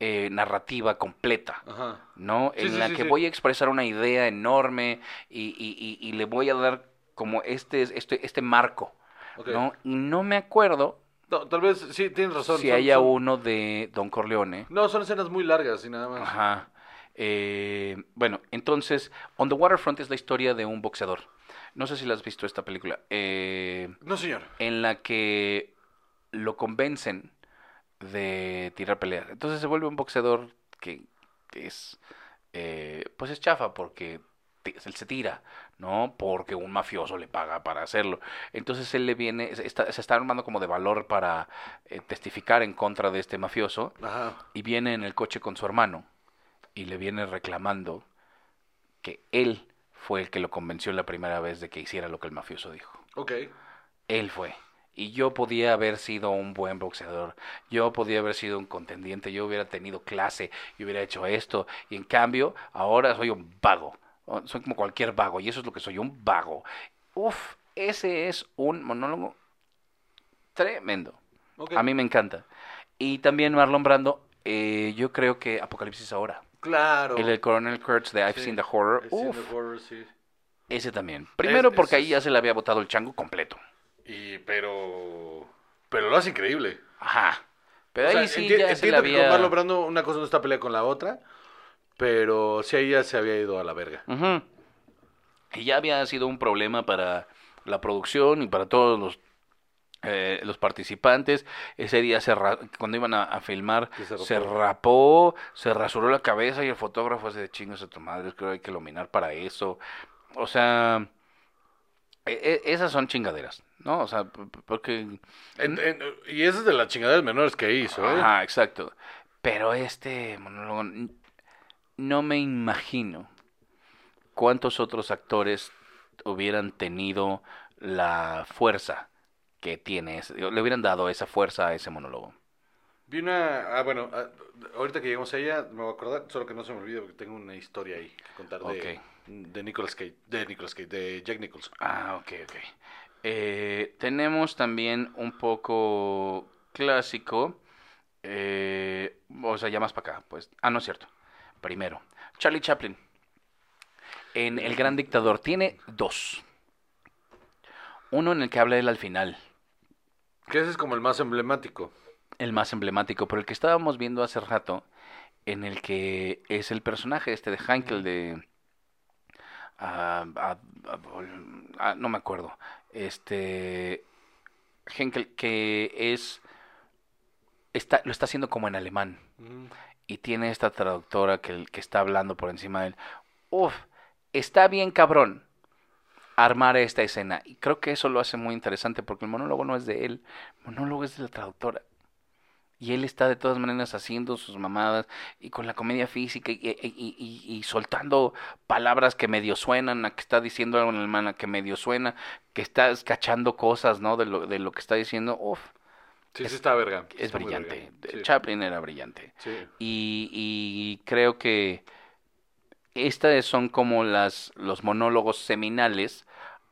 Speaker 3: eh, narrativa completa.
Speaker 2: Ajá.
Speaker 3: ¿no?
Speaker 2: Sí,
Speaker 3: en
Speaker 2: sí,
Speaker 3: la
Speaker 2: sí,
Speaker 3: que voy a expresar una idea enorme y, y- y- y le voy a dar como este, este, este marco. ¿no? Y no me acuerdo
Speaker 2: No, tal vez sí, tienes razón.
Speaker 3: si
Speaker 2: son-
Speaker 3: haya
Speaker 2: son-
Speaker 3: uno de Don Corleone.
Speaker 2: No, son escenas muy largas y nada más.
Speaker 3: Ajá. Eh, bueno, entonces, On the Waterfront es la historia de un boxeador. No sé si la has visto esta película. eh,
Speaker 2: No, señor.
Speaker 3: en la que lo convencen de tirar peleas. Entonces se vuelve un boxeador que, es, eh, pues es chafa porque él se tira, ¿no? Porque un mafioso le paga para hacerlo. Entonces él le viene, se está, se está armando como de valor para eh, testificar en contra de este mafioso
Speaker 2: Ajá.
Speaker 3: y viene en el coche con su hermano y le viene reclamando que él fue el que lo convenció la primera vez de que hiciera lo que el mafioso dijo.
Speaker 2: Ok.
Speaker 3: Él fue. Y yo podía haber sido un buen boxeador. Yo podía haber sido un contendiente. Yo hubiera tenido clase y hubiera hecho esto. Y en cambio, ahora soy un vago. O- Soy como cualquier vago. Y eso es lo que soy, un vago. Uf, ese es un monólogo tremendo. A mí me encanta. Y también Marlon Brando, eh, yo creo que Apocalipsis ahora.
Speaker 2: Claro.
Speaker 3: El del Coronel Kurtz de I've
Speaker 2: Sí.
Speaker 3: Seen the Horror.
Speaker 2: I've seen
Speaker 3: Uf,
Speaker 2: the horror, sí.
Speaker 3: ese también. Primero
Speaker 2: Es-
Speaker 3: porque ahí ya se le había botado el chango completo.
Speaker 2: Y, pero... Pero lo hace increíble.
Speaker 3: Ajá. Pero
Speaker 2: O sea,
Speaker 3: ahí sí
Speaker 2: enti-
Speaker 3: ya se le
Speaker 2: entiendo que con
Speaker 3: había...
Speaker 2: Marlon Brando una cosa no está pelea con la otra, pero sí ahí ya se había ido a la verga.
Speaker 3: Y ya había sido un problema para la producción y para todos los eh, los participantes. Ese día se ra- cuando iban a, a filmar
Speaker 2: se rapó,
Speaker 3: se rasuró la cabeza y el fotógrafo hace de chingos a tu madre, creo que hay que iluminar para eso. O sea, e- e- esas son chingaderas, ¿no? O sea, porque
Speaker 2: En- en- y esa es de las chingaderas menores que hizo, ¿eh?
Speaker 3: Ajá, exacto. Pero este monólogo, no me imagino cuántos otros actores hubieran tenido la fuerza que tiene, ese- le hubieran dado esa fuerza a ese monólogo.
Speaker 2: Vi una. Ah, bueno, ah, ahorita que lleguemos a ella, me voy a acordar, solo que no se me olvide porque tengo una historia ahí que contar de, de Nicolas Cage. De Nicolas Cage, de Jack Nicholson.
Speaker 3: Ah, ok, ok. Eh, tenemos también un poco clásico, eh, o sea, ya más para acá, pues. Ah, no es cierto. Primero, Charlie Chaplin. En El Gran Dictador tiene dos. Uno en el que habla él al final,
Speaker 2: Que ese es como el más emblemático.
Speaker 3: El más emblemático, pero el que estábamos viendo hace rato, en el que es el personaje este de Heinkel de... ah, ah, ah, no me acuerdo. Este... Henkel, que es... Está, lo está haciendo como en alemán. Y tiene esta traductora que, que está hablando por encima de él. Uf, está bien cabrón armar esta escena. Y creo que eso lo hace muy interesante porque el monólogo no es de él, el monólogo es de la traductora. Y él está de todas maneras haciendo sus mamadas y con la comedia física y, y- y- y- soltando palabras que medio suenan, a que está diciendo algo en alemán, a que medio suena, que está cachando cosas, ¿no? De lo, de lo que está diciendo. Uf,
Speaker 2: Sí,
Speaker 3: Es-
Speaker 2: sí está verga.
Speaker 3: es
Speaker 2: está
Speaker 3: brillante.
Speaker 2: Sí.
Speaker 3: Chaplin era brillante.
Speaker 2: Sí.
Speaker 3: Y, y creo que estas son como las, los monólogos seminales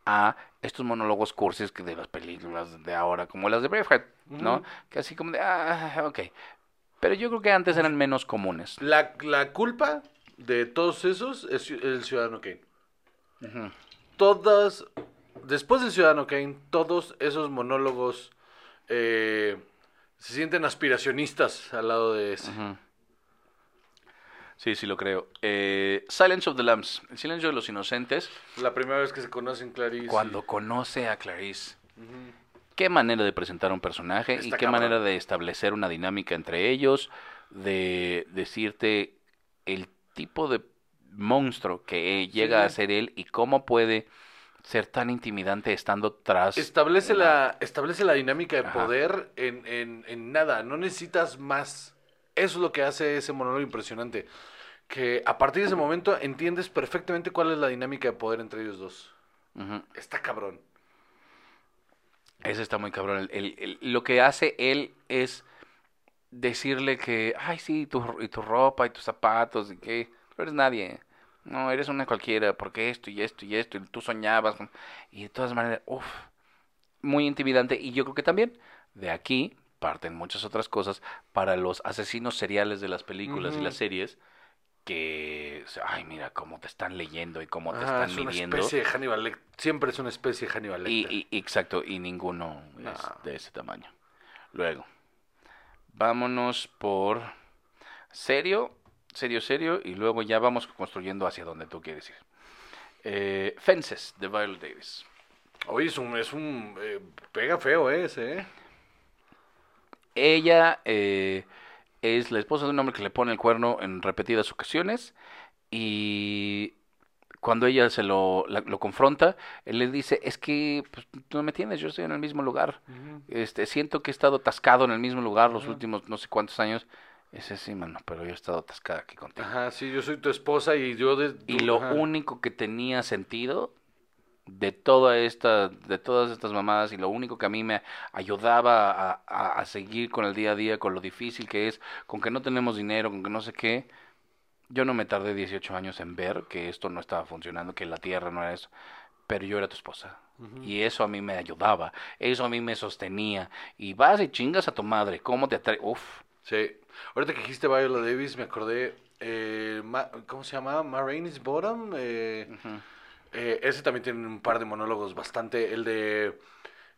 Speaker 3: a estos monólogos cursis que de las películas de ahora, como las de Braveheart, ¿no?
Speaker 2: Ujú.
Speaker 3: Que así como de, ah, ok. Pero yo creo que antes eran menos comunes.
Speaker 2: La, la culpa de todos esos es el Ciudadano Kane. Todas, después del Ciudadano Kane, todos esos monólogos eh, se sienten aspiracionistas al lado de ese.
Speaker 3: Ujú. Sí, sí lo creo. Eh, Silence of the Lambs, El silencio de los inocentes,
Speaker 2: La primera vez que se conocen Clarice.
Speaker 3: cuando conoce a Clarice. Qué manera de presentar un personaje y qué manera de establecer una dinámica entre ellos, de decirte el tipo de monstruo que llega
Speaker 2: Sí.
Speaker 3: a ser él y cómo puede ser tan intimidante estando tras
Speaker 2: Establece
Speaker 3: una-
Speaker 2: la, establece la dinámica de
Speaker 3: Ajá.
Speaker 2: poder en, en, en nada. No necesitas más. Eso es lo que hace ese monólogo impresionante. Que a partir de ese momento entiendes perfectamente cuál es la dinámica de poder entre ellos dos. Está cabrón.
Speaker 3: Ese está muy cabrón. El- el- el- lo que hace él es decirle que, ay, sí, tu, y tu ropa y tus zapatos y que no eres nadie. No, eres una cualquiera, porque esto y esto y esto, y tú soñabas. con- Y de todas maneras, uff, muy intimidante. Y yo creo que también de aquí parten muchas otras cosas para los asesinos seriales de las películas y las series que, ay, mira cómo te están leyendo y cómo te
Speaker 2: Ajá,
Speaker 3: están
Speaker 2: es una
Speaker 3: midiendo.
Speaker 2: especie de Hannibal Lecter. Siempre es una especie de Hannibal Lecter.
Speaker 3: y- exacto, y ninguno
Speaker 2: No.
Speaker 3: es de ese tamaño. Luego, vámonos por serio, serio, serio, y luego ya vamos construyendo hacia donde tú quieres ir. Eh, Fences, de Viola Davis.
Speaker 2: Oye, es un... Es un eh, pega feo ese, ¿eh?
Speaker 3: Ella eh, es la esposa de un hombre que le pone el cuerno en repetidas ocasiones y cuando ella se lo, la- lo confronta, él le dice, es que pues, tú no me tienes, yo estoy en el mismo lugar. Este, siento que he estado atascado en el mismo lugar los últimos no sé cuántos años. Ese sí, mano, pero yo he estado atascada aquí contigo.
Speaker 2: Ajá, sí, yo soy tu esposa y yo... De,
Speaker 3: Y lo
Speaker 2: ajá.
Speaker 3: único que tenía sentido de toda esta, de todas estas mamadas y lo único que a mí me ayudaba a, a- a seguir con el día a día, con lo difícil que es, con que no tenemos dinero, con que no sé qué, yo no me tardé 18 años en ver que esto no estaba funcionando, que la tierra no era eso, pero yo era tu esposa. Y eso a mí me ayudaba, eso a mí me sostenía. Y vas y chingas a tu madre, ¿cómo te atrae? Uf,
Speaker 2: Sí. Ahorita que dijiste Viola Davis, me acordé... eh, ¿Cómo se llama? Ma Rainey's Bottom. Eh, eh, ese también tiene un par de monólogos bastante... El de...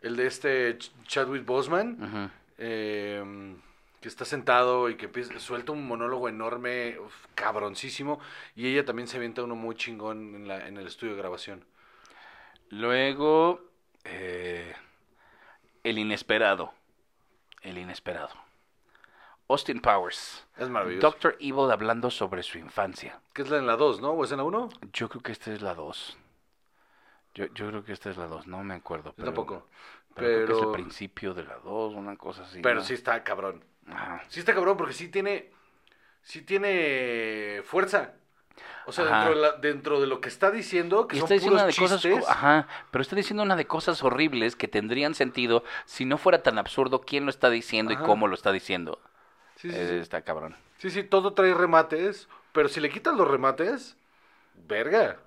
Speaker 2: El de este Ch- Chadwick Boseman. eh, que está sentado y que suelta un monólogo enorme, uf, cabroncísimo, y ella también se avienta uno muy chingón en, la, en el estudio de grabación.
Speaker 3: Luego, eh, el inesperado. El inesperado. Austin Powers.
Speaker 2: Es maravilloso.
Speaker 3: Doctor Evil hablando sobre su infancia.
Speaker 2: Que es la en la 2, ¿no? ¿O es en la 1?
Speaker 3: Yo creo que esta es la 2. Yo, yo creo que esta es la 2, no me acuerdo. Pero,
Speaker 2: tampoco.
Speaker 3: Pero, creo que es el principio de la 2, una cosa así.
Speaker 2: pero
Speaker 3: ¿no?
Speaker 2: sí está cabrón.
Speaker 3: Ajá.
Speaker 2: Sí está cabrón porque sí tiene... Sí tiene fuerza. O sea, dentro de, la- dentro de lo que está diciendo, que
Speaker 3: Y
Speaker 2: son
Speaker 3: está diciendo una de cosas,
Speaker 2: chistes.
Speaker 3: ajá, pero está diciendo una de cosas horribles que tendrían sentido si no fuera tan absurdo quién lo está diciendo
Speaker 2: Ajá.
Speaker 3: y cómo lo está diciendo.
Speaker 2: Sí, sí,
Speaker 3: Eh,
Speaker 2: sí.
Speaker 3: Está cabrón.
Speaker 2: Sí, sí, todo trae remates, pero si le quitas los remates, verga.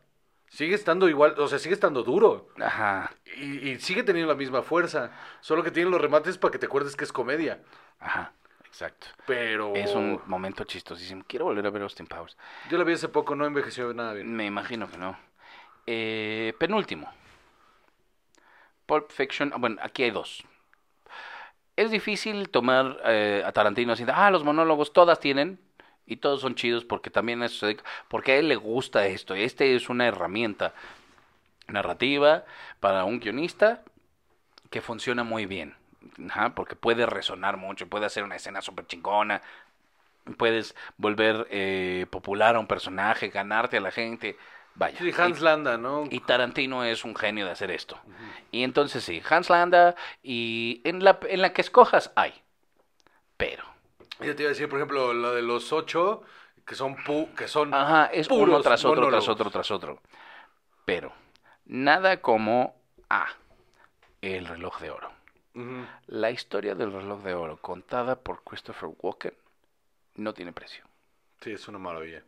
Speaker 2: Sigue estando igual, o sea, sigue estando duro.
Speaker 3: Ajá,
Speaker 2: Y, y sigue teniendo la misma fuerza. Solo que tiene los remates para que te acuerdes que es comedia.
Speaker 3: ajá, exacto.
Speaker 2: Pero.
Speaker 3: Es un momento chistosísimo. Quiero volver a ver Austin Powers.
Speaker 2: Yo la vi hace poco, no envejeció nada bien.
Speaker 3: Me imagino que no. Eh, penúltimo. Pulp Fiction. ah, Bueno, aquí hay dos. Es difícil tomar eh, a Tarantino así, de, ah, los monólogos todas tienen y todos son chidos porque también es, porque a él le gusta esto. Este es una herramienta narrativa para un guionista que funciona muy bien. Ajá, porque puede resonar mucho, puede hacer una escena súper chingona, puedes volver eh, popular a un personaje, ganarte a la gente. Vaya.
Speaker 2: Sí,
Speaker 3: y-
Speaker 2: Hans Landa, ¿no?
Speaker 3: y Tarantino es un genio de hacer esto. Y entonces sí, Hans Landa y en la, en la que escojas hay. Pero,
Speaker 2: Ya te iba a decir, por ejemplo, la de los ocho, que son pu que son
Speaker 3: ajá, es uno tras otro, tras otro, tras otro. Pero, nada como A, el reloj de oro. La historia del reloj de oro contada por Christopher Walken no tiene precio.
Speaker 2: Sí, es una maravilla.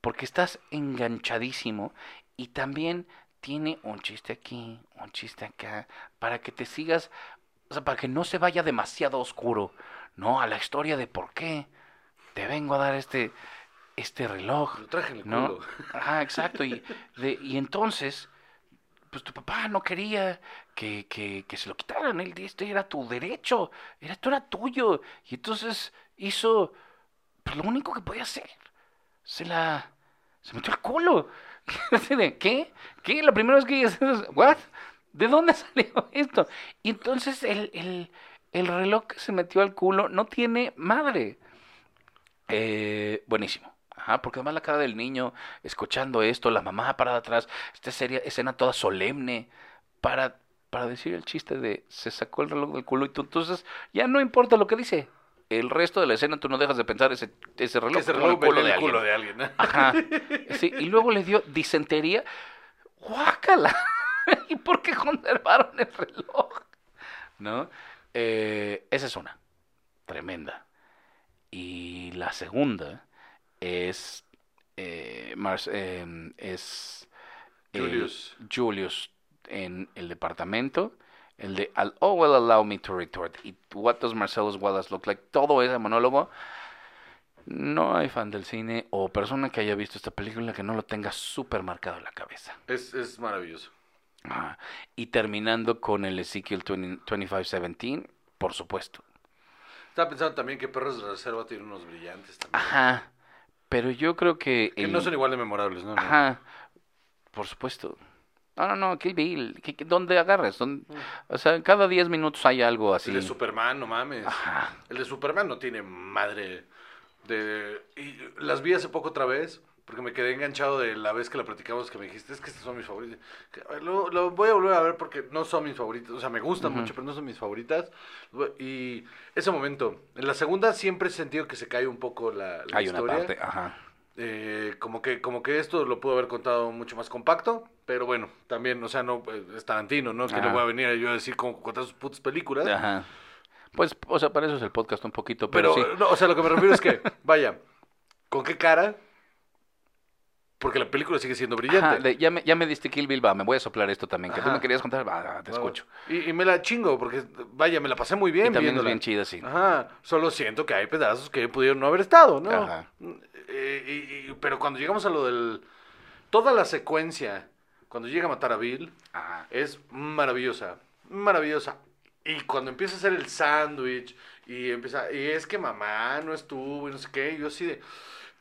Speaker 3: Porque estás enganchadísimo y también tiene un chiste aquí, un chiste acá, para que te sigas, o sea, para que no se vaya demasiado oscuro, ¿no? A la historia de por qué te vengo a dar este, este reloj,
Speaker 2: Lo traje en el
Speaker 3: ¿no?
Speaker 2: culo.
Speaker 3: Ah, exacto, y, de- y entonces, pues tu papá no quería que, que, que se lo quitaran, él este era tu derecho, era, esto era tuyo, y entonces hizo pues, lo único que podía hacer, se la, se metió al culo. ¿Qué? ¿Qué? La primera vez que ¿What? ¿De dónde salió esto? Y entonces el, el, el reloj que se metió al culo no tiene madre. Eh, buenísimo. Ajá, porque además la cara del niño escuchando esto, la mamá parada atrás, esta serie, escena toda solemne para, para decir el chiste de se sacó el reloj del culo y tú entonces ya no importa lo que dice. El resto de la escena tú no dejas de pensar ese, ese reloj,
Speaker 2: Ese
Speaker 3: como el
Speaker 2: reloj
Speaker 3: culo de
Speaker 2: el culo
Speaker 3: alguien.
Speaker 2: de alguien. ¿eh?
Speaker 3: Ajá. Sí, y luego le dio disentería. ¡Guácala! ¿Y por qué conservaron el reloj? ¿No? Eh, esa es una. Tremenda. Y la segunda es. eh, Mars- eh, es. el
Speaker 2: Julius.
Speaker 3: Julius en el departamento. El de I'll, Oh, well, allow me to retort. Y What does Marcellus Wallace look like? Todo ese monólogo. No hay fan del cine o persona que haya visto esta película que no lo tenga súper marcado en la cabeza.
Speaker 2: Es, es maravilloso.
Speaker 3: Y terminando con el Ezekiel 20 2517, por supuesto.
Speaker 2: Estaba pensando también que Perros de Reserva tiene unos brillantes también.
Speaker 3: Ajá. Pero yo creo que...
Speaker 2: Que
Speaker 3: el-
Speaker 2: no son igual de memorables, ¿no? no.
Speaker 3: Ajá. Por supuesto. No, no, no, Kill Bill. ¿Qué- qué- ¿Dónde agarras? ¿Dónde- O sea, cada 10 minutos hay algo así.
Speaker 2: El de Superman, no mames.
Speaker 3: Ajá.
Speaker 2: El de Superman no tiene madre de... Y las vi hace poco otra vez, porque me quedé enganchado de la vez que la platicamos que me dijiste, es que estas son mis ver, Lo, lo voy a volver a ver porque no son mis favoritas, o sea, me gustan mucho, pero no son mis favoritas. Y ese momento, en la segunda siempre he sentido que se cae un poco la, la
Speaker 3: Hay una
Speaker 2: historia.
Speaker 3: parte, ajá.
Speaker 2: Eh, como que como que esto lo pudo haber contado mucho más compacto, pero bueno, también, o sea, no eh, es Tarantino, ¿no? Que no voy a venir yo a decir cómo contar sus putas películas.
Speaker 3: Ajá. Pues, o sea, para eso es el podcast un poquito, pero,
Speaker 2: Pero,
Speaker 3: sí.
Speaker 2: no, o sea, lo que me refiero es que, vaya, ¿con qué cara? Porque la película sigue siendo brillante.
Speaker 3: Ajá, de- ya, me, ya me diste Kill Bill, va, me voy a soplar esto también, que tú me querías contar, va, te escucho.
Speaker 2: Y, y me la chingo, porque, vaya, me la pasé muy bien
Speaker 3: y también
Speaker 2: viéndola.
Speaker 3: es bien chida, sí.
Speaker 2: Ajá, solo siento que hay pedazos que pudieron no haber estado, ¿no?
Speaker 3: Ajá.
Speaker 2: Eh, y- y- pero cuando llegamos a lo del... Toda la secuencia, cuando llega a matar a Bill,
Speaker 3: Ajá.
Speaker 2: es maravillosa, maravillosa. Y cuando empieza a hacer el sándwich y empieza, y es que mamá no estuvo y no sé qué, yo así de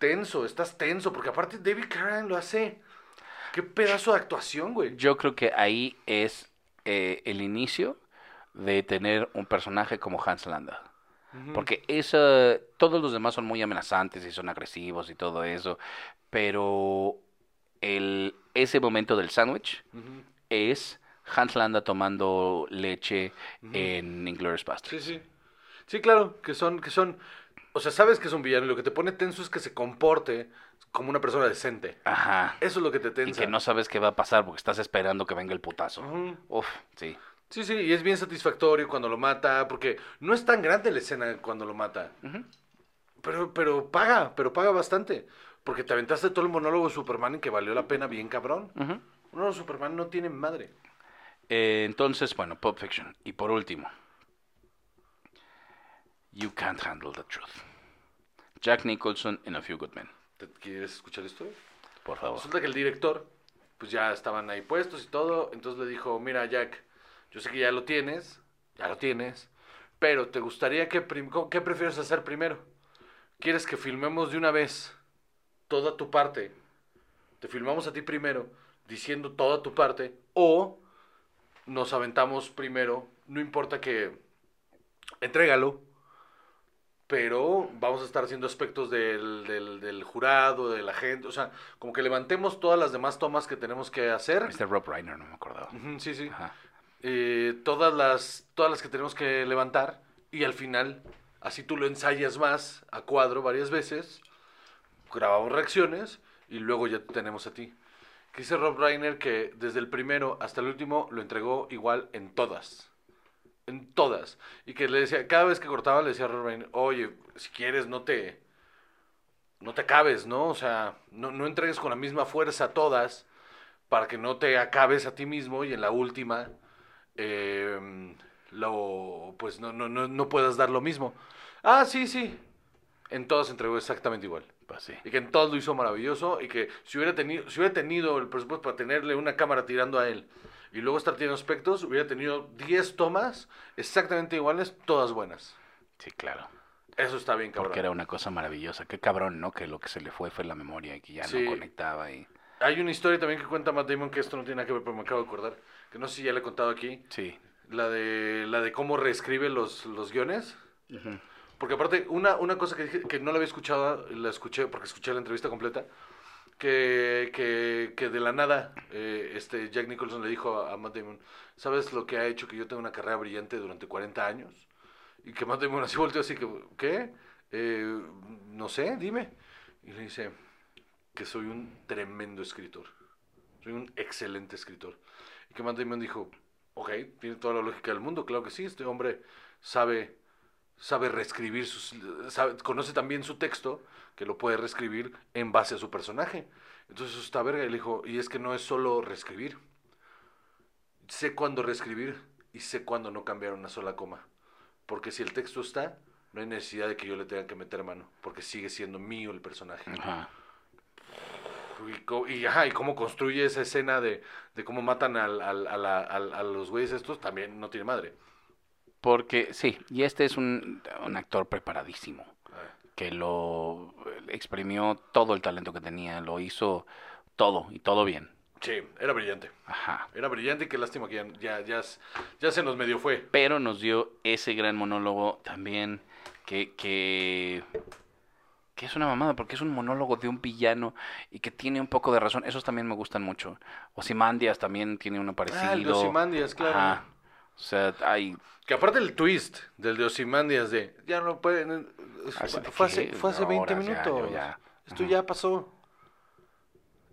Speaker 2: tenso, estás tenso, porque aparte David Carradine lo hace. Qué pedazo de actuación, güey.
Speaker 3: Yo creo que ahí es eh, el inicio de tener un personaje como Hans Landa. Porque esa, todos los demás son muy amenazantes y son agresivos y todo eso, pero el, ese momento del sándwich es Hans Landa tomando leche en Inglourious Basterds.
Speaker 2: Sí, sí. Sí, claro, que son, que son, o sea, sabes que es un villano y lo que te pone tenso es que se comporte como una persona decente.
Speaker 3: Ajá.
Speaker 2: Eso es lo que te
Speaker 3: Y
Speaker 2: tensa.
Speaker 3: que no sabes qué va a pasar porque estás esperando que venga el putazo.
Speaker 2: Ujú.
Speaker 3: Uf, sí.
Speaker 2: Sí, sí, y es bien satisfactorio cuando lo mata, porque no es tan grande la escena cuando lo mata.
Speaker 3: Ujú.
Speaker 2: Pero, pero paga, pero paga bastante. Porque te aventaste todo el monólogo de Superman y que valió la pena bien cabrón.
Speaker 3: Ujú.
Speaker 2: Uno de Superman no tiene madre.
Speaker 3: Eh, entonces, bueno, Pulp Fiction. Y por último, You Can't Handle the Truth. Jack Nicholson in A Few Good Men.
Speaker 2: ¿Te quieres escuchar esto?
Speaker 3: Por favor.
Speaker 2: Resulta que el director, pues ya estaban ahí puestos y todo, entonces le dijo, mira Jack, yo sé que ya lo tienes, ya lo tienes, pero ¿te gustaría que, qué prefieres hacer primero? ¿Quieres que filmemos de una vez toda tu parte? Te filmamos a ti primero, diciendo toda tu parte, o nos aventamos primero, no importa que, entrégalo, pero vamos a estar haciendo aspectos del, del, del jurado, de la gente, o sea, como que levantemos todas las demás tomas que tenemos que hacer.
Speaker 3: Mr. Rob Reiner, no me acordaba.
Speaker 2: Sí, sí.
Speaker 3: Ajá.
Speaker 2: Eh, todas, las, todas las que tenemos que levantar y al final, así tú lo ensayas más a cuadro varias veces, grabamos reacciones y luego ya te tenemos a ti. Que dice Rob Reiner que desde el primero hasta el último lo entregó igual en todas. En todas. Y que le decía, cada vez que cortaba le decía a Reiner, oye, si quieres no te, no te acabes, ¿no? O sea, no, no entregues con la misma fuerza todas para que no te acabes a ti mismo y en la última eh, lo, pues no, no, no, no puedas dar lo mismo. Ah, sí, sí. En todas entregó exactamente igual.
Speaker 3: Pues sí.
Speaker 2: Y que en todas lo hizo maravilloso y que si hubiera tenido, si hubiera tenido el presupuesto para tenerle una cámara tirando a él y luego estar tirando aspectos, hubiera tenido 10 tomas exactamente iguales, todas buenas.
Speaker 3: Sí, claro.
Speaker 2: Eso está bien, cabrón.
Speaker 3: Porque era una cosa maravillosa. Qué cabrón, ¿no? Que lo que se le fue fue la memoria y que ya
Speaker 2: Sí.
Speaker 3: no conectaba y...
Speaker 2: Hay una historia también que cuenta Matt Damon que esto no tiene nada que ver, pero me acabo de acordar. Que no sé si ya le he contado aquí.
Speaker 3: Sí.
Speaker 2: La de, la de cómo reescribe los, los guiones. Porque aparte, una, una cosa que dije que no la había escuchado, la escuché porque escuché la entrevista completa, que, que, que de la nada eh, este Jack Nicholson le dijo a, a Matt Damon, ¿sabes lo que ha hecho que yo tenga una carrera brillante durante 40 años? Y que Matt Damon así volteó así que, ¿qué? Eh, no sé, dime. Y le dice que soy un tremendo escritor. Soy un excelente escritor. Y que Matt Damon dijo, ok, tiene toda la lógica del mundo, claro que sí, este hombre sabe sabe reescribir sus sabe- conoce también su texto que lo puede reescribir en base a su personaje. Entonces está verga. Y le dijo y es que no es solo reescribir. Sé cuándo reescribir y sé cuándo no cambiar una sola coma. Porque si el texto está no hay necesidad de que yo le tenga que meter mano porque sigue siendo mío el personaje
Speaker 3: Ajá.
Speaker 2: y, y, ajá, y cómo construye esa escena de, de cómo matan al, al- a, la- al- a los güeyes estos también no tiene madre
Speaker 3: Porque sí, y este es un, un actor preparadísimo, que lo exprimió todo el talento que tenía, lo hizo todo y todo bien.
Speaker 2: sí era brillante
Speaker 3: Ajá.
Speaker 2: Era brillante y qué lástima que ya, ya, ya, se nos medio fue.
Speaker 3: Pero nos dio ese gran monólogo también que, que, que es una mamada, porque es un monólogo de un villano y que tiene un poco de razón. Esos también me gustan mucho. Ozymandias también tiene uno parecido.
Speaker 2: Ah, el de Ozymandias, claro.
Speaker 3: Ajá. O sea, hay...
Speaker 2: Que aparte el twist del de Ozymandias de ya no pueden.
Speaker 3: Hace-
Speaker 2: Fue hace, fue hace 20
Speaker 3: Horas ya,
Speaker 2: minutos.
Speaker 3: ya.
Speaker 2: Esto
Speaker 3: Ajá.
Speaker 2: ya pasó.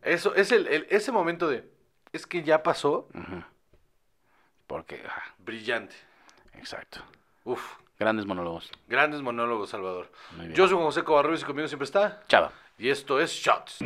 Speaker 2: Eso es el, el- ese momento de es que ya pasó.
Speaker 3: ujú. Porque, ajá,
Speaker 2: Brillante.
Speaker 3: exacto.
Speaker 2: Uf,
Speaker 3: Grandes monólogos.
Speaker 2: grandes monólogos, Salvador. Yo soy José Covarrubias y conmigo siempre está.
Speaker 3: Chava.
Speaker 2: Y esto es Shots.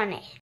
Speaker 1: Tacomunin Producciones.